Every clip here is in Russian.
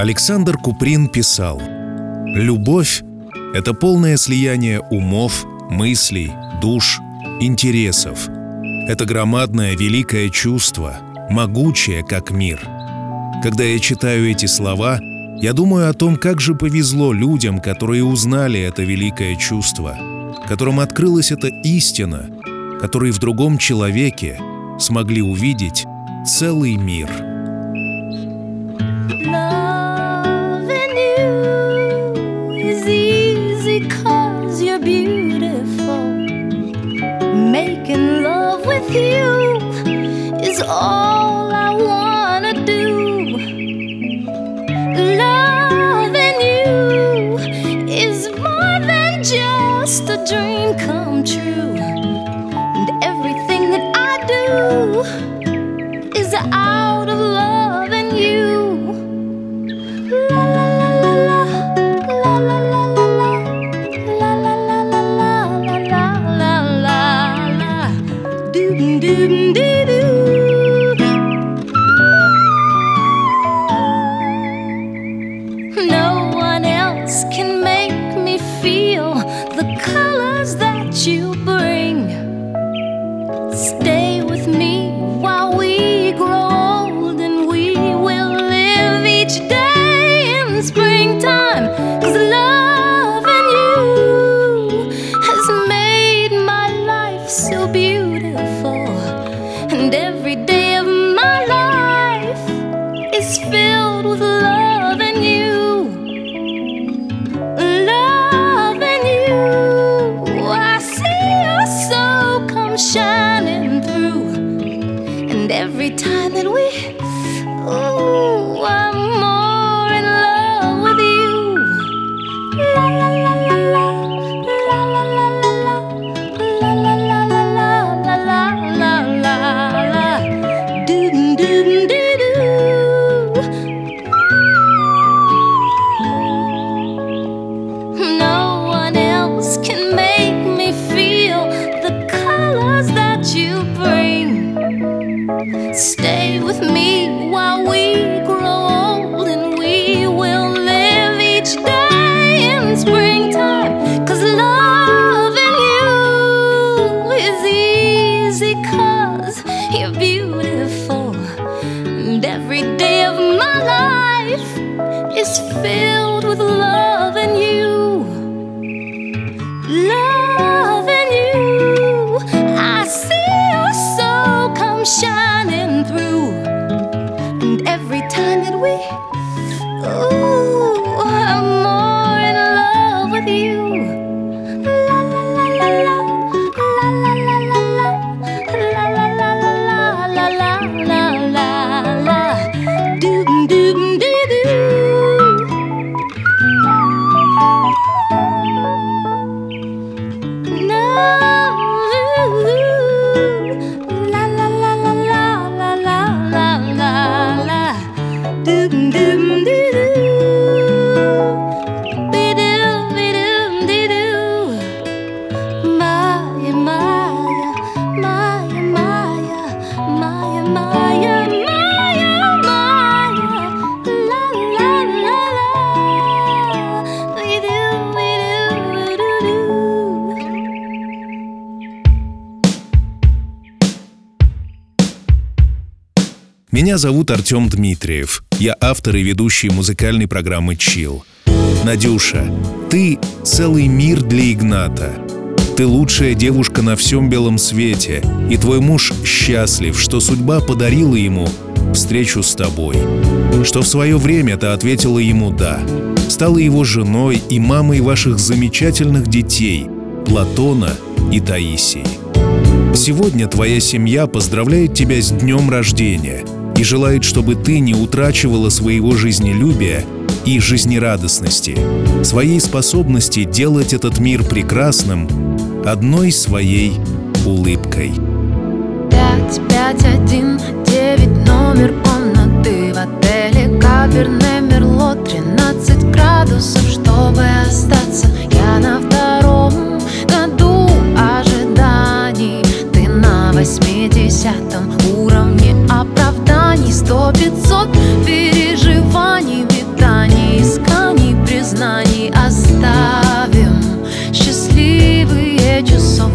Александр Куприн писал «Любовь — это полное слияние умов, мыслей, душ, интересов. Это громадное великое чувство, могучее, как мир. Когда я читаю эти слова, я думаю о том, как же повезло людям, которые узнали это великое чувство, которым открылась эта истина, которые в другом человеке смогли увидеть целый мир. Меня зовут Артем Дмитриев. Я автор и ведущий музыкальной программы «Чил». Надюша, ты — целый мир для Игната. Ты лучшая девушка на всем белом свете, и твой муж счастлив, что судьба подарила ему встречу с тобой. Что в свое время ты ответила ему «да». Стала его женой и мамой ваших замечательных детей Платона и Таисии. Сегодня твоя семья поздравляет тебя с днем рождения и желает, чтобы ты не утрачивала своего жизнелюбия и жизнерадостности, своей способности делать этот мир прекрасным одной своей улыбкой. Пять, пять, один, девять, номер комнаты. В отеле Каберне Мерло 13 градусов, чтобы остаться. Я на втором году ожиданий. Ты на восьмидесятом уровне желаний сто пятьсот переживаний, метаний, исканий, признаний оставим счастливые часов.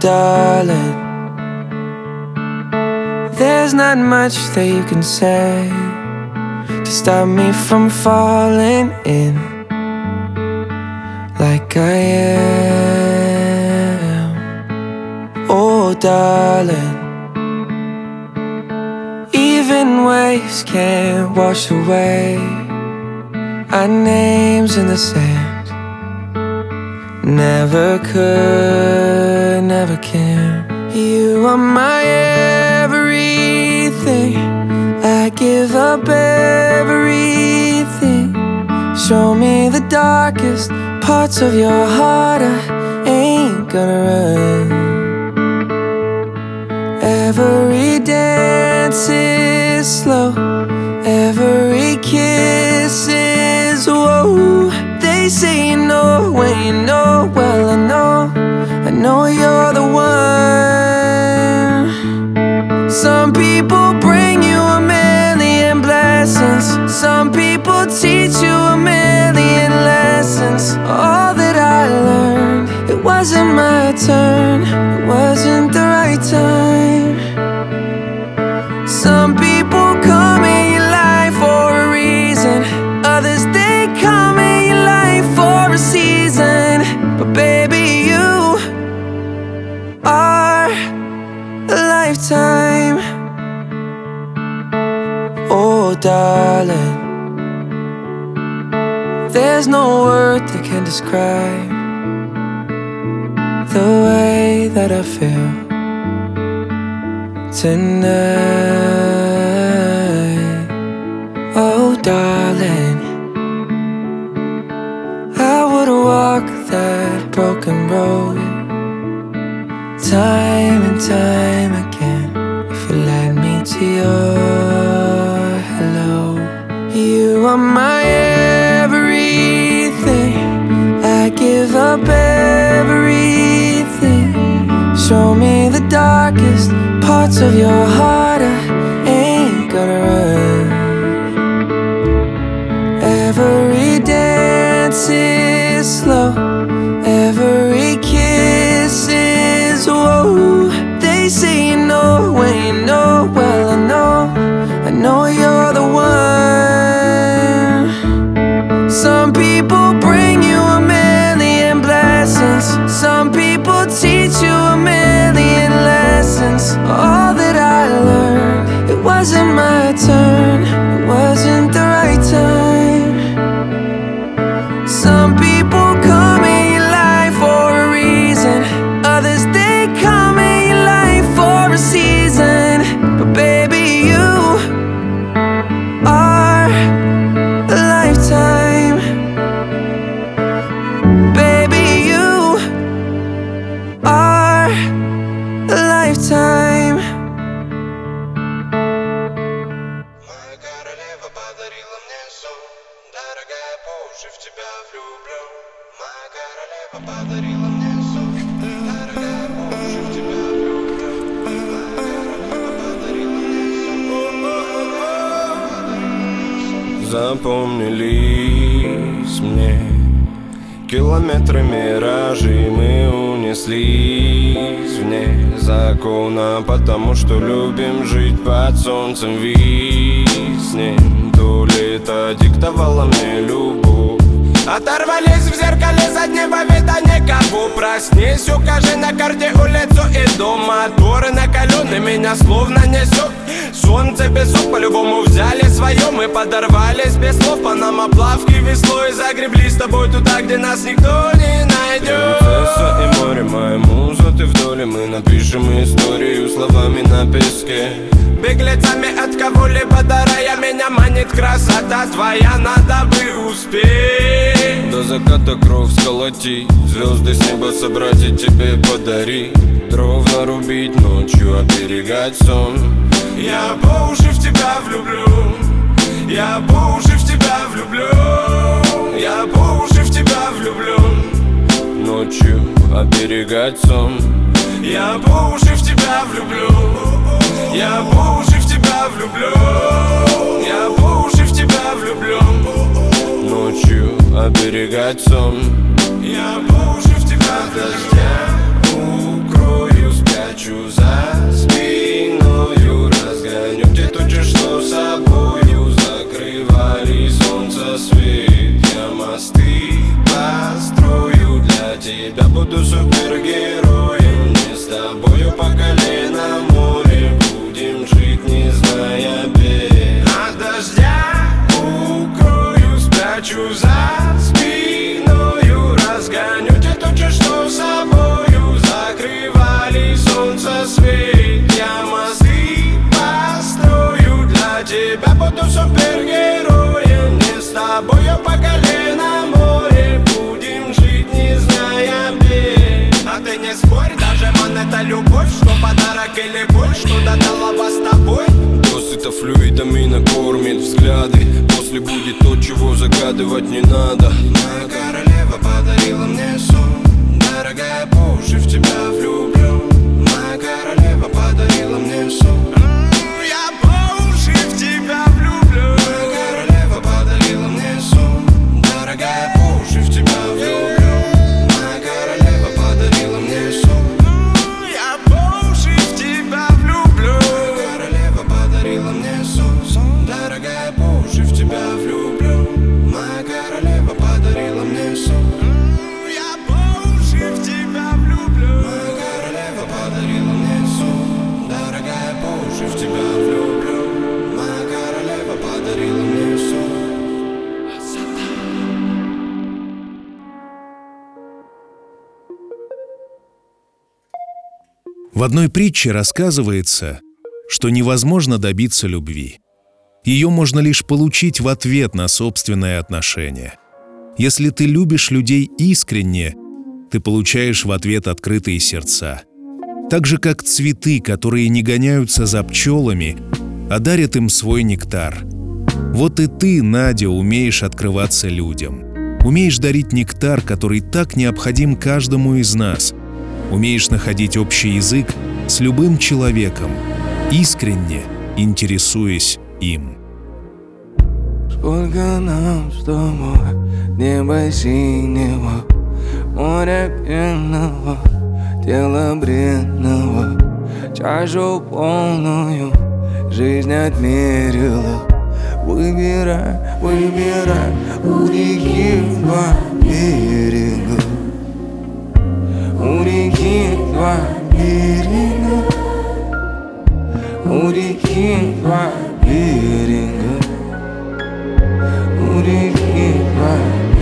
Darling, there's not much that you can say to stop me from falling in like I am. Oh, darling, even waves can't wash away our names in the sand. Never could, never can. You are my everything. I give up everything. Show me the darkest parts of your heart. I ain't gonna run. Every dance is slow. Every kiss is whoa. Know when you know. Well, I know, I know you're the one. Some people bring you a million blessings. Some people teach you a million lessons. All that I learned, it wasn't my turn. It wasn't the right time. Darling, there's no word that can describe the way that I feel tonight. Oh, darling, I would walk that broken road time and time again if you led me to hello. You are my everything. I give up everything. Show me the darkest parts of your heart. I ain't gonna run. Every dance is slow. Every kiss is whoa. Километры миражей мы унеслись вне закона Потому что любим жить под солнцем виснем То лето диктовало мне любовь Оторвались в зеркале заднего вида никого. Проснись, укажи на карте улицу и дом Моторы накалены, меня словно несет Солнце песок по-любому взяли свое Мы подорвались без слов по нам оплавки веслой Загребли с тобой туда, где нас никто не найдет Принцесса и море, моя муза, ты в доле Мы напишем историю словами на песке. Беглецами от кого-либо дарая Меня манит красота твоя, надо бы успеть. До заката кровь сколотить Звезды с неба собрать и тебе подарить. Дров нарубить ночью, оберегать сон. Я по уши в тебя влюблю Я по уши в тебя влюблю Я по уши Ночью оберегать сон Я по уши в тебя влюблю. Я по уши в тебя влюблю. Я по уши в тебя влюблю. Ночью оберегать сон Я по уши в тебя дождя Укрою, спрячу за спиною Разгоню Буду супергероем Не с тобою по колено море Будем жить, не зная бед. От дождя укрою, спрячу за подарок или боль, что додала вас с тобой? Досыта флюидами накормит взгляды. После будет то, чего загадывать не надо. Моя королева одной притче рассказывается, что невозможно добиться любви. Ее можно лишь получить в ответ на собственное отношение. Если ты любишь людей искренне, ты получаешь в ответ открытые сердца. Так же, как цветы, которые не гоняются за пчелами, а дарят им свой нектар. Вот и ты, Надя, умеешь открываться людям. Умеешь дарить нектар, который так необходим каждому из нас. Умеешь находить общий язык с любым человеком, искренне интересуясь им. Сколько нам с тобой Небо синего Море пенного Тело бренного Чашу полную Жизнь отмерила Выбирай, выбирай У реки 우리 길과 미래는 우리 길과 미래는 우리 길과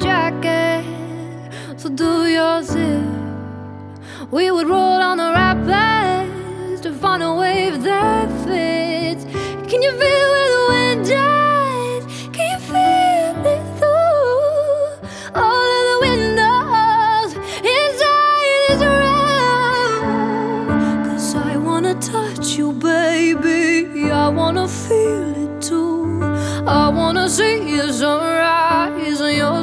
jacket, so do yours if we would roll on the rapids to find a wave that fits. Can you feel where the wind dies? Can you feel it through all of the windows inside this room? Cause I wanna touch you, baby. I wanna feel it too. I wanna see you sunrise and your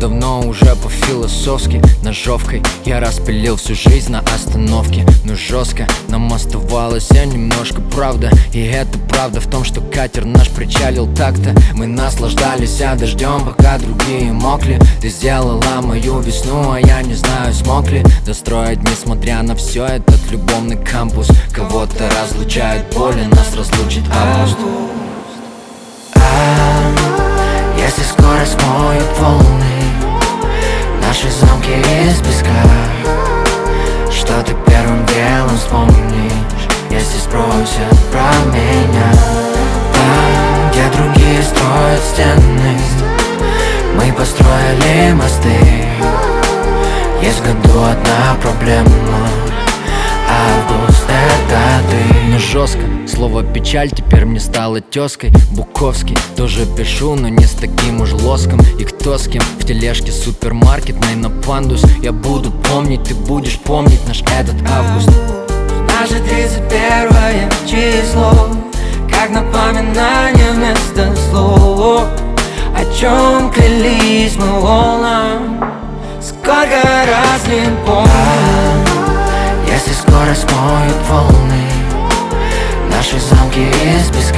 давно уже по-философски. Ножовкой я распилил всю жизнь на остановке. Но жестко нам оставалось а немножко правда. И это правда в том, что катер наш причалил так-то. Мы наслаждались а дождем, пока другие мокли. Ты сделала мою весну, а я не знаю, смог ли Достроить, несмотря на все этот любовный кампус Кого-то разлучает боли, нас разлучит. Август Если скоро смоют волны Наши замки из песка. Что ты первым делом вспомнишь Если спросят про меня? Там, где другие строят стены? Мы построили мосты. Есть в году одна проблема Август это ты Но жестко, слово печаль теперь мне стало тезкой Буковский, тоже пишу, но не с таким уж лоском. И кто с кем в тележке супермаркетной на пандус Я буду помнить, ты будешь помнить наш этот август. Наше 31 число Как напоминание вместо слов. О чем клялись мы волнам? Сколько раз не помню если скорость моет волны Наши замки из песка.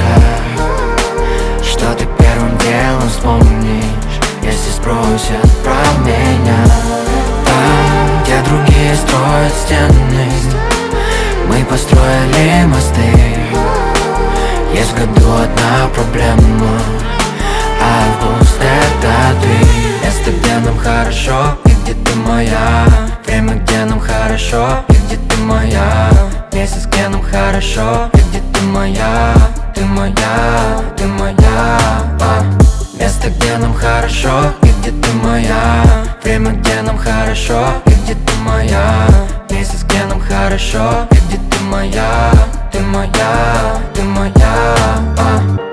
Что ты первым делом вспомнишь Если спросят про меня? Там, где другие строят стены Мы построили мосты. Есть в году одна проблема Август это ты. Место, где нам хорошо и где ты моя? Время, нам хорошо и где ты моя? Месяц, нам хорошо и где ты моя? Ты моя, ты моя а. Место, где нам хорошо и где ты моя? Время, где нам хорошо и где ты моя? Месяц, где нам хорошо и где ты моя? Ты моя, ты моя а.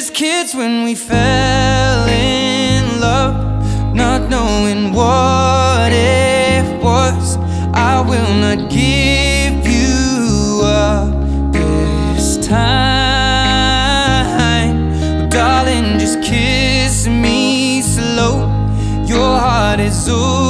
Just kids when we fell in love, not knowing what it was. I will not give you up this time. Darling, just kiss me slow. Your heart is all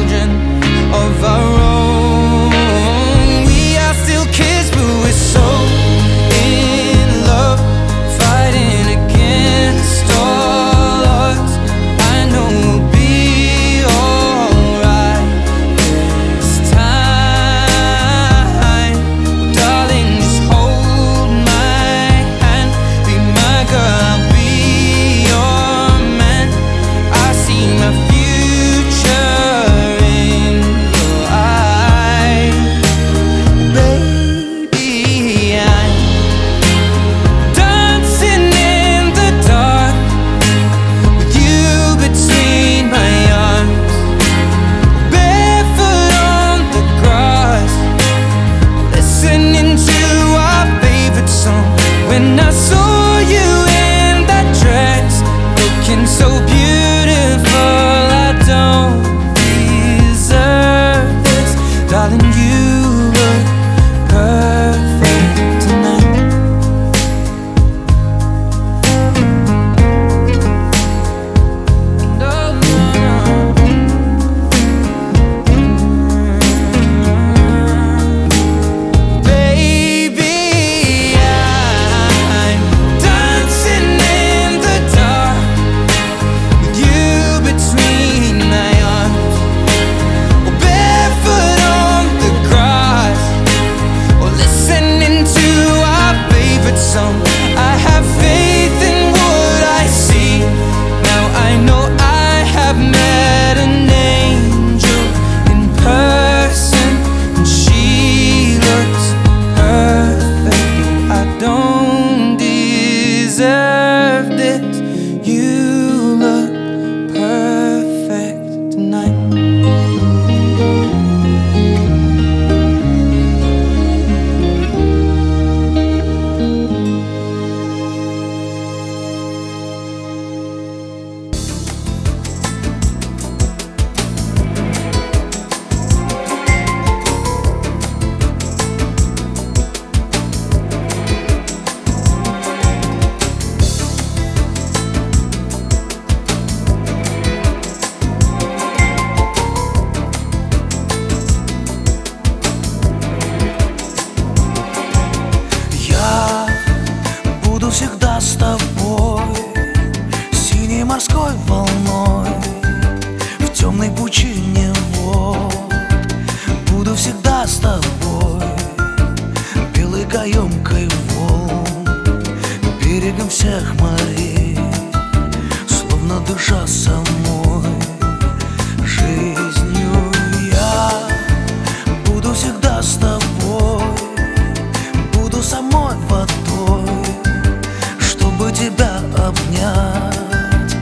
обнять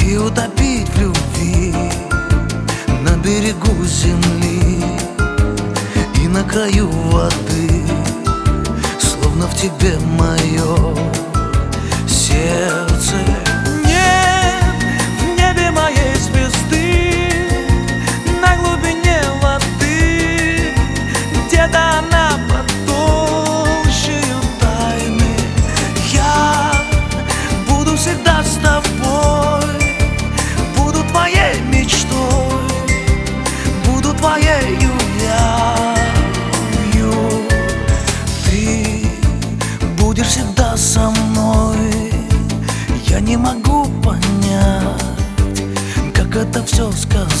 и утопить в любви На берегу земли и на краю воды Словно в тебе мое сердце. shows go.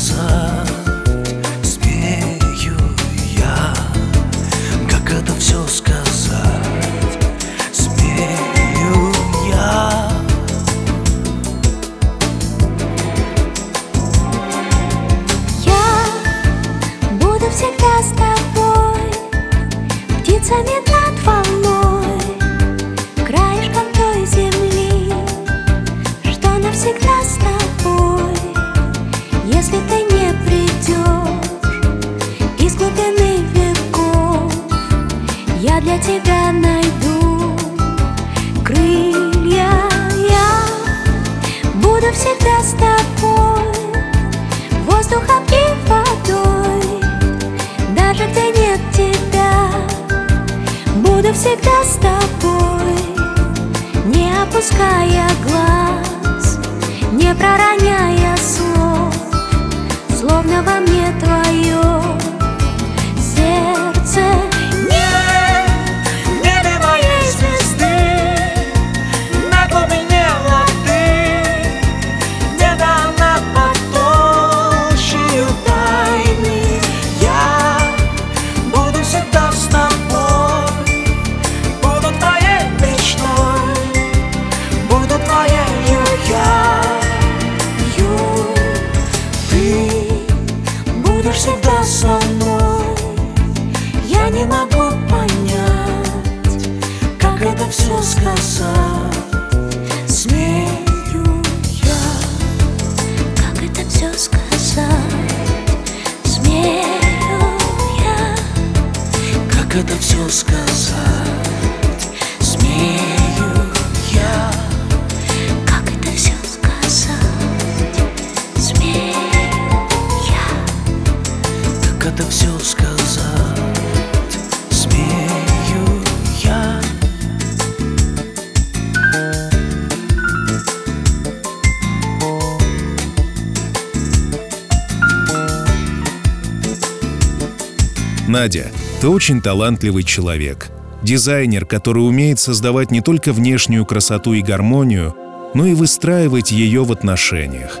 очень талантливый человек. Дизайнер, который умеет создавать не только внешнюю красоту и гармонию, но и выстраивать ее в отношениях.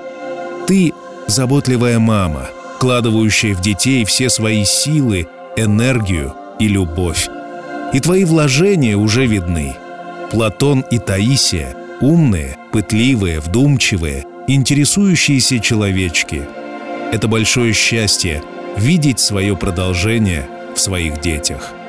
Ты – заботливая мама, вкладывающая в детей все свои силы, энергию и любовь. И твои вложения уже видны. Платон и Таисия – умные, пытливые, вдумчивые, интересующиеся человечки. Это большое счастье – видеть свое продолжение в своих детях –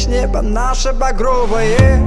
беречь небо наше багровое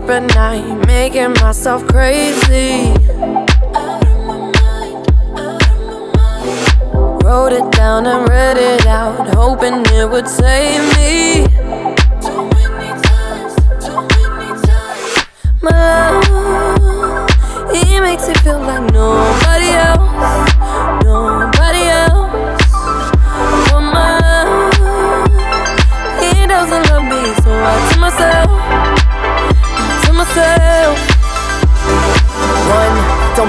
sleep at night, making myself crazy. Wrote it down and read it out, hoping it would save me. My love, he makes it feel like nobody else,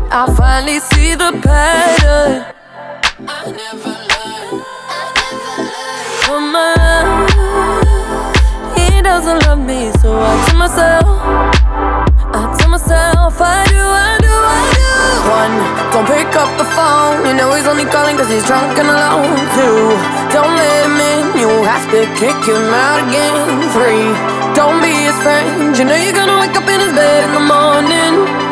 It. I finally see the pattern. Come on, he doesn't love me, so I tell myself, I tell myself, I do, I do, I do. One, don't pick up the phone. You know he's only calling cause he's drunk and alone. Two, don't let him in. You have to kick him out again. Three, don't be his friend. You know you're gonna wake up in his bed in the morning.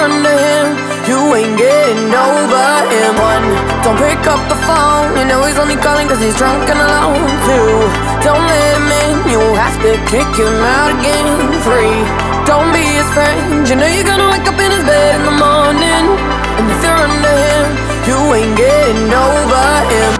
Under him, you ain't getting over him. One, don't pick up the phone. You know he's only calling cause he's drunk and alone. Two, don't let him in. You'll have to kick him out again. Three, don't be his friend. You know you're gonna wake up in his bed in the morning. And if you're under him, you ain't getting over him.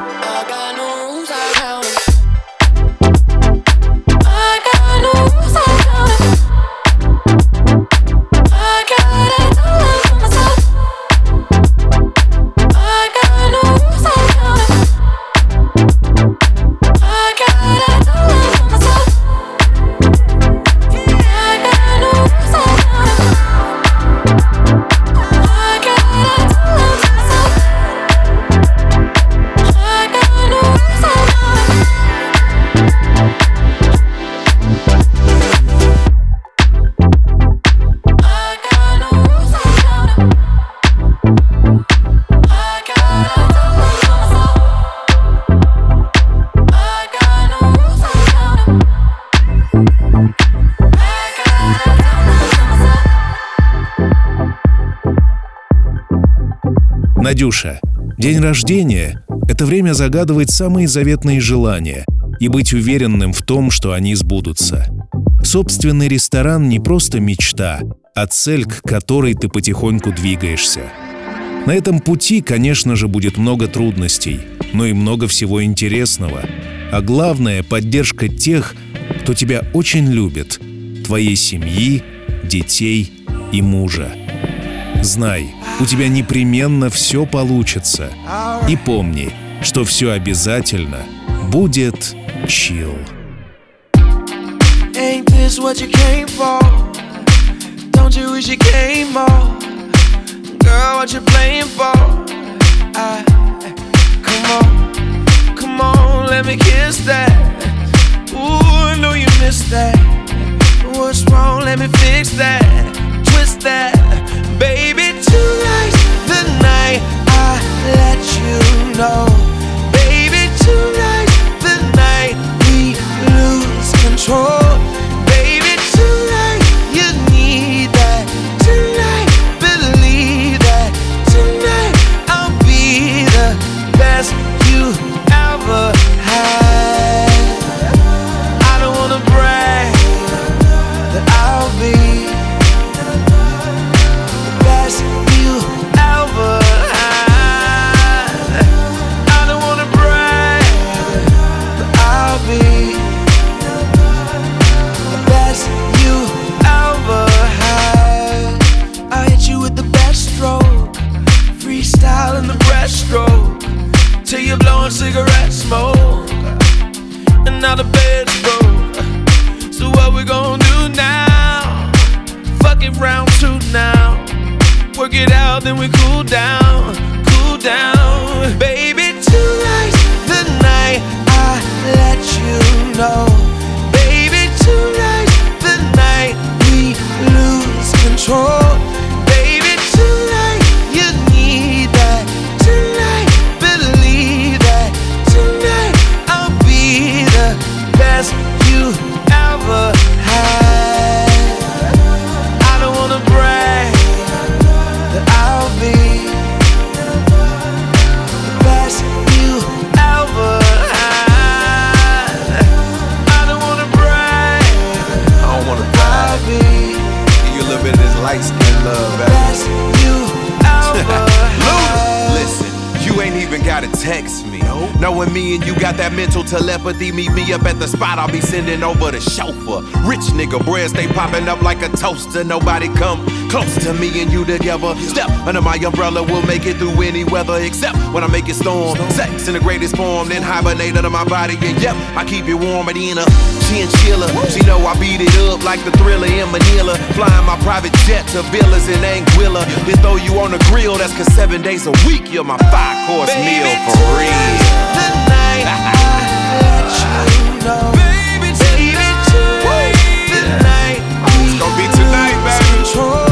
Надюша, день рождения — это время загадывать самые заветные желания и быть уверенным в том, что они сбудутся. Собственный ресторан не просто мечта, а цель, к которой ты потихоньку двигаешься. На этом пути, конечно же, будет много трудностей, но и много всего интересного. А главное — поддержка тех, кто тебя очень любит, твоей семьи, детей и мужа. Знай, у тебя непременно все получится. И помни, что все обязательно будет чил. Ooh, I know you missed that. What's wrong? Let me fix that. Twist that. Baby, tonight's the night I let you know. Telepathy, meet me up at the spot. I'll be sending over the chauffeur. Rich nigga, bread stay popping up like a toaster. Nobody come close to me and you together. Step under my umbrella, we'll make it through any weather except when I make it storm. Sex in the greatest form, then hibernate under my body. And yep, I keep it warmer than a chinchilla. She know I beat it up like the thriller in Manila. Flying my private jet to villas in Anguilla. Then throw you on the grill, that's cause seven days a week you're my five course meal for real. Tonight, Baby, tonight, baby, tonight. It's gonna be tonight, baby.